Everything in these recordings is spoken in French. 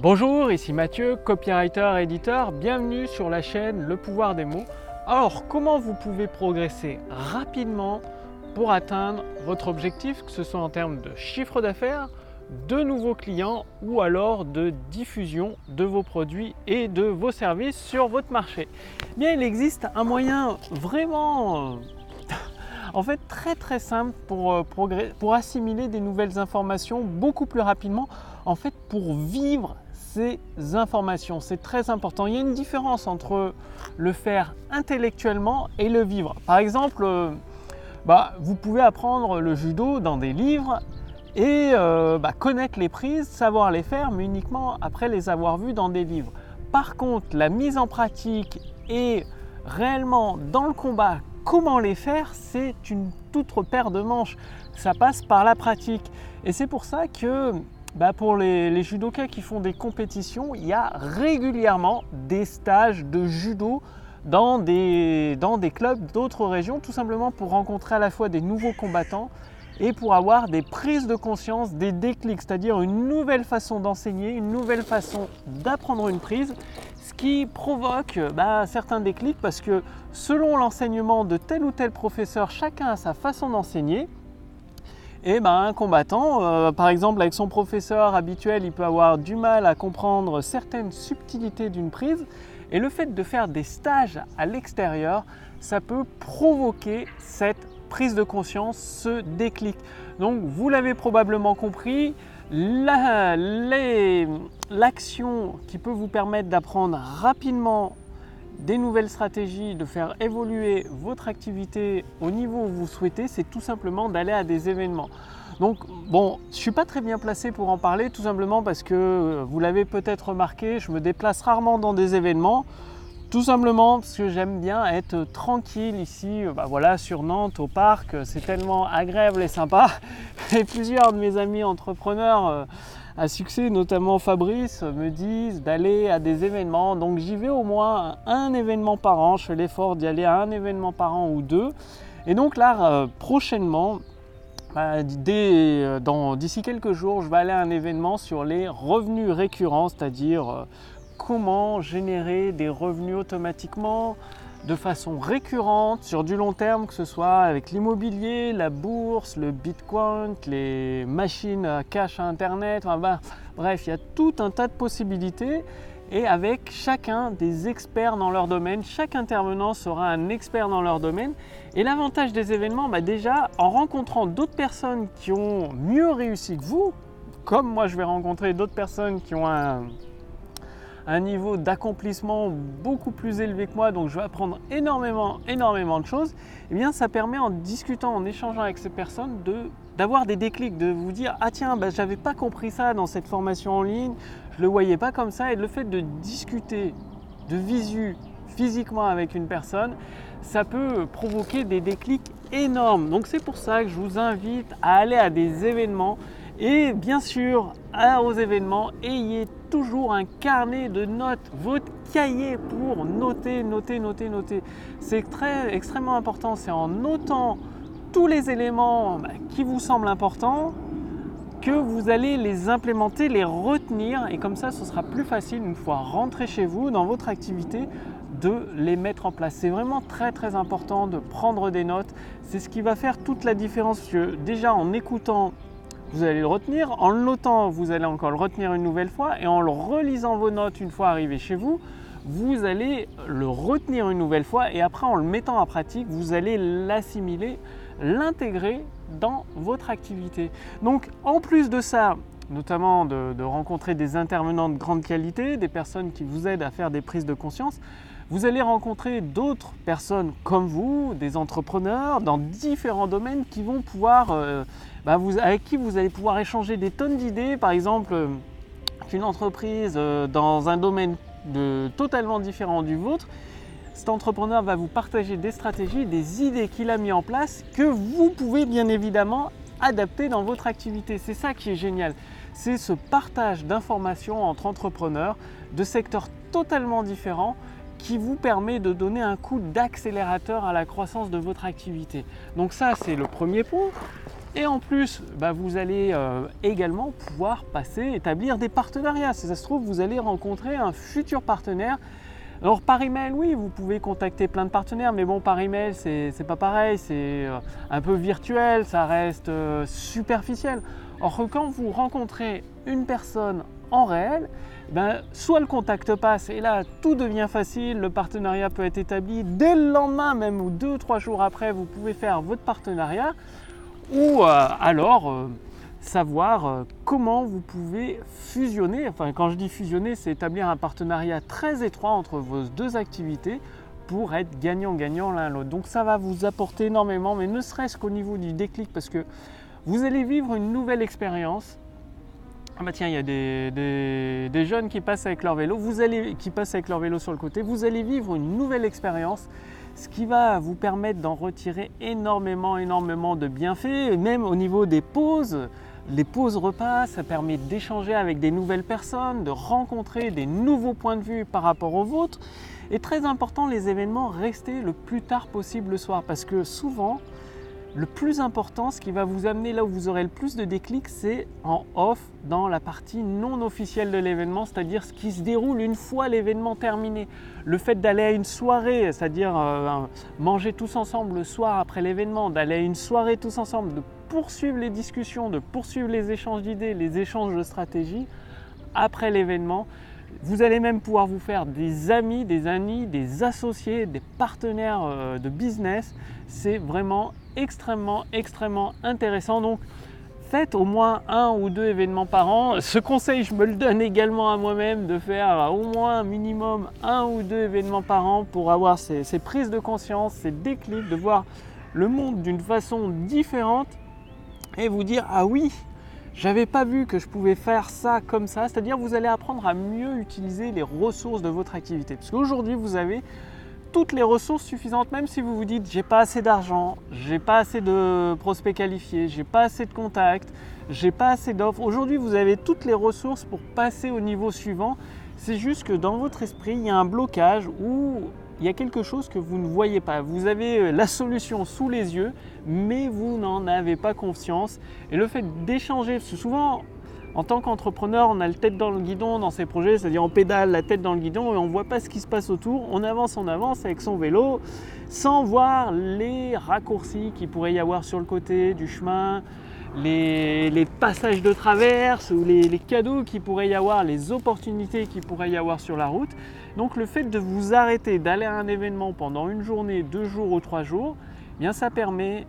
Bonjour, ici Mathieu, copywriter, éditeur. Bienvenue sur la chaîne Le pouvoir des mots. Alors, comment vous pouvez progresser rapidement pour atteindre votre objectif, que ce soit en termes de chiffre d'affaires, de nouveaux clients ou alors de diffusion de vos produits et de vos services sur votre marché? Eh Bien, il existe un moyen vraiment en fait très très simple euh, pour assimiler des nouvelles informations beaucoup plus rapidement, en fait pour vivre ces informations. C'est très important. Il y a une différence entre le faire intellectuellement et le vivre. Par exemple, euh, bah, vous pouvez apprendre le judo dans des livres et euh, bah, connaître les prises, savoir les faire, mais uniquement après les avoir vues dans des livres. Par contre, la mise en pratique et réellement dans le combat, comment les faire, c'est une toute paire de manches. Ça passe par la pratique. Et c'est pour ça que bah, pour les, judokas qui font des compétitions, il y a régulièrement des stages de judo dans des, dans des clubs d'autres régions, tout simplement pour rencontrer à la fois des nouveaux combattants et pour avoir des prises de conscience, des déclics, c'est-à-dire une nouvelle façon d'enseigner, une nouvelle façon d'apprendre une prise, ce qui provoque bah, certains déclics parce que selon l'enseignement de tel ou tel professeur, chacun a sa façon d'enseigner. Et ben, un combattant, euh, par exemple avec son professeur habituel, il peut avoir du mal à comprendre certaines subtilités d'une prise. Et le fait de faire des stages à l'extérieur, ça peut provoquer cette prise de conscience, ce déclic. Donc vous l'avez probablement compris, l'action qui peut vous permettre d'apprendre rapidement des nouvelles stratégies, de faire évoluer votre activité au niveau où vous souhaitez, c'est tout simplement d'aller à des événements. Donc bon, je ne suis pas très bien placé pour en parler, tout simplement parce que euh, vous l'avez peut-être remarqué, je me déplace rarement dans des événements. Tout simplement parce que j'aime bien être tranquille ici, euh, bah voilà, sur Nantes, au parc. C'est tellement agréable et sympa. Et plusieurs de mes amis entrepreneurs euh, à succès, notamment Fabrice, me disent d'aller à des événements. Donc j'y vais au moins un événement par an. Je fais l'effort d'y aller à un événement par an ou deux. Et donc là, euh, prochainement, bah, d'ici quelques jours, je vais aller à un événement sur les revenus récurrents, c'est-à-dire comment générer des revenus automatiquement de façon récurrente sur du long terme, que ce soit avec l'immobilier, la bourse, le bitcoin, les machines à cash à internet, bah, bref, il y a tout un tas de possibilités et avec chacun des experts dans leur domaine. Chaque intervenant sera un expert dans leur domaine. Et l'avantage des événements, bah déjà, en rencontrant d'autres personnes qui ont mieux réussi que vous, comme moi je vais rencontrer d'autres personnes qui ont un, un niveau d'accomplissement beaucoup plus élevé que moi, donc je vais apprendre énormément, énormément de choses, eh bien ça permet en discutant, en échangeant avec ces personnes, de d'avoir des déclics, de vous dire ah tiens, bah, j'avais pas compris ça dans cette formation en ligne, je le voyais pas comme ça, et le fait de discuter de visu physiquement avec une personne, ça peut provoquer des déclics énormes. Donc c'est pour ça que je vous invite à aller à des événements et bien sûr, aux événements, ayez toujours un carnet de notes, votre cahier pour noter, noter, noter, noter. C'est très extrêmement important. C'est en notant tous les éléments bah, qui vous semblent importants que vous allez les implémenter, les retenir et comme ça ce sera plus facile une fois rentré chez vous dans votre activité de les mettre en place. C'est vraiment très très important de prendre des notes. C'est ce qui va faire toute la différence. Déjà en écoutant vous allez le retenir. En le notant, vous allez encore le retenir une nouvelle fois. Et en le relisant vos notes une fois arrivé chez vous, vous allez le retenir une nouvelle fois. Et après, en le mettant en pratique, vous allez l'assimiler, l'intégrer dans votre activité. Donc, en plus de ça, notamment de, de, rencontrer des intervenants de grande qualité, des personnes qui vous aident à faire des prises de conscience, vous allez rencontrer d'autres personnes comme vous, des entrepreneurs dans différents domaines qui vont pouvoir, euh, bah, avec qui vous allez pouvoir échanger des tonnes d'idées. Par exemple, euh, qu'une entreprise euh, dans un domaine totalement différent du vôtre, cet entrepreneur va vous partager des stratégies, des idées qu'il a mis en place que vous pouvez bien évidemment adapter dans votre activité. C'est ça qui est génial. C'est ce partage d'informations entre entrepreneurs de secteurs totalement différents qui vous permet de donner un coup d'accélérateur à la croissance de votre activité. Donc ça, c'est le premier point. Et en plus, bah, vous allez euh, également pouvoir passer, établir des partenariats. Si ça se trouve, vous allez rencontrer un futur partenaire. Alors par email, oui, vous pouvez contacter plein de partenaires, mais bon, par email, c'est pas pareil, c'est euh, un peu virtuel, ça reste euh, superficiel. Or quand vous rencontrez une personne en réel, ben, soit le contact passe et là tout devient facile, le partenariat peut être établi dès le lendemain même ou deux ou trois jours après, vous pouvez faire votre partenariat ou euh, alors euh, savoir euh, comment vous pouvez fusionner. Enfin, quand je dis fusionner, c'est établir un partenariat très étroit entre vos deux activités pour être gagnant-gagnant l'un l'autre. Donc ça va vous apporter énormément, mais ne serait-ce qu'au niveau du déclic, parce que vous allez vivre une nouvelle expérience. Ah bah tiens, il y a des, jeunes qui passent avec leur vélo, vous allez, qui passent avec leur vélo sur le côté, vous allez vivre une nouvelle expérience ce qui va vous permettre d'en retirer énormément, énormément de bienfaits, même au niveau des pauses. Les pauses repas, ça permet d'échanger avec des nouvelles personnes, de rencontrer des nouveaux points de vue par rapport aux vôtres. Et très important, les événements, rester le plus tard possible le soir, parce que souvent, le plus important, ce qui va vous amener là où vous aurez le plus de déclics, c'est en off, dans la partie non officielle de l'événement, c'est-à-dire ce qui se déroule une fois l'événement terminé. Le fait d'aller à une soirée, c'est-à-dire euh, manger tous ensemble le soir après l'événement, d'aller à une soirée tous ensemble, de poursuivre les discussions, de poursuivre les échanges d'idées, les échanges de stratégies après l'événement. Vous allez même pouvoir vous faire des amis, des amis, des associés, des partenaires euh, de business. C'est vraiment extrêmement, extrêmement intéressant. Donc, faites au moins un ou deux événements par an. Ce conseil, je me le donne également à moi-même de faire au moins un minimum un ou deux événements par an pour avoir ces, ces prises de conscience, ces déclics, de voir le monde d'une façon différente et vous dire ah oui, j'avais pas vu que je pouvais faire ça comme ça. C'est-à-dire vous allez apprendre à mieux utiliser les ressources de votre activité. Parce qu'aujourd'hui, vous avez toutes les ressources suffisantes, même si vous vous dites j'ai pas assez d'argent, j'ai pas assez de prospects qualifiés, j'ai pas assez de contacts, j'ai pas assez d'offres. Aujourd'hui, vous avez toutes les ressources pour passer au niveau suivant. C'est juste que dans votre esprit, il y a un blocage où il y a quelque chose que vous ne voyez pas. Vous avez euh, la solution sous les yeux, mais vous n'en avez pas conscience. Et le fait d'échanger, souvent en tant qu'entrepreneur, on a la tête dans le guidon dans ses projets, c'est-à-dire on pédale la tête dans le guidon et on ne voit pas ce qui se passe autour. On avance, on avance avec son vélo sans voir les raccourcis qu'il pourrait y avoir sur le côté du chemin, les, passages de traverse ou les, cadeaux qu'il pourrait y avoir, les opportunités qu'il pourrait y avoir sur la route. Donc le fait de vous arrêter, d'aller à un événement pendant une journée, deux jours ou trois jours, eh bien ça permet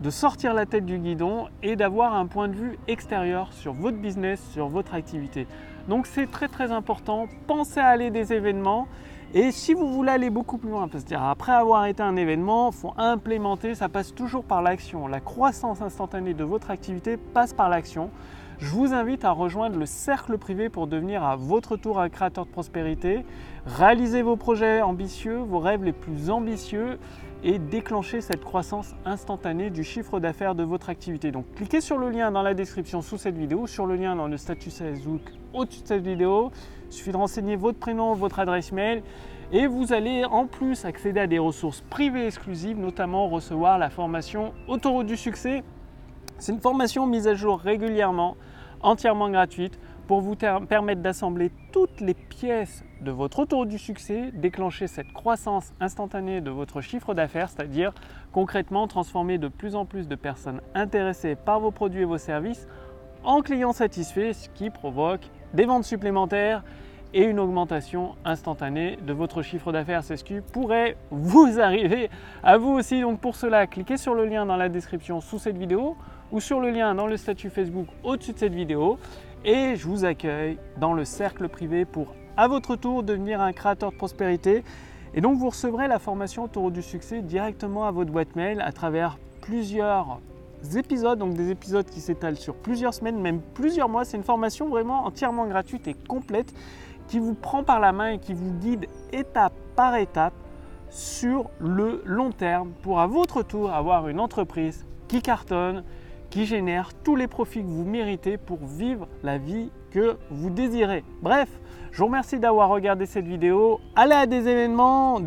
de sortir la tête du guidon et d'avoir un point de vue extérieur sur votre business, sur votre activité. Donc c'est très très important, pensez à aller des événements et si vous voulez aller beaucoup plus loin, que après avoir été un événement, il faut implémenter, ça passe toujours par l'action. La croissance instantanée de votre activité passe par l'action. Je vous invite à rejoindre le cercle privé pour devenir à votre tour un créateur de prospérité, réaliser vos projets ambitieux, vos rêves les plus ambitieux et déclencher cette croissance instantanée du chiffre d'affaires de votre activité. Donc cliquez sur le lien dans la description sous cette vidéo, sur le lien dans le statut Facebook au-dessus de cette vidéo. Il suffit de renseigner votre prénom, votre adresse mail et vous allez en plus accéder à des ressources privées exclusives, notamment recevoir la formation Autoroute du succès. C'est une formation mise à jour régulièrement, entièrement gratuite pour vous permettre d'assembler toutes les pièces de votre autour du succès, déclencher cette croissance instantanée de votre chiffre d'affaires, c'est-à-dire concrètement transformer de plus en plus de personnes intéressées par vos produits et vos services en clients satisfaits, ce qui provoque des ventes supplémentaires et une augmentation instantanée de votre chiffre d'affaires. C'est ce qui pourrait vous arriver à vous aussi. Donc pour cela, cliquez sur le lien dans la description sous cette vidéo ou sur le lien dans le statut Facebook au-dessus de cette vidéo et je vous accueille dans le cercle privé pour à votre tour devenir un créateur de prospérité. Et donc vous recevrez la formation Taureau du succès directement à votre boîte mail à travers plusieurs épisodes, donc des épisodes qui s'étalent sur plusieurs semaines, même plusieurs mois. C'est une formation vraiment entièrement gratuite et complète qui vous prend par la main et qui vous guide étape par étape sur le long terme pour à votre tour avoir une entreprise qui cartonne, qui génère tous les profits que vous méritez pour vivre la vie que vous désirez. Bref, je vous remercie d'avoir regardé cette vidéo. Allez à des événements.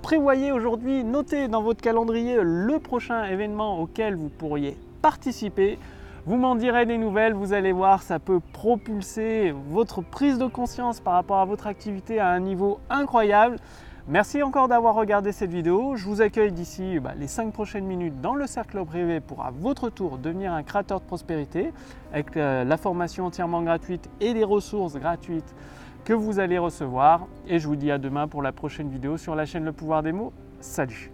Prévoyez aujourd'hui, notez dans votre calendrier le prochain événement auquel vous pourriez participer. Vous m'en direz des nouvelles, vous allez voir, ça peut propulser votre prise de conscience par rapport à votre activité à un niveau incroyable. Merci encore d'avoir regardé cette vidéo. Je vous accueille d'ici bah, les 5 prochaines minutes dans le cercle privé pour à votre tour devenir un créateur de prospérité avec euh, la formation entièrement gratuite et les ressources gratuites que vous allez recevoir. Et je vous dis à demain pour la prochaine vidéo sur la chaîne Le Pouvoir des mots. Salut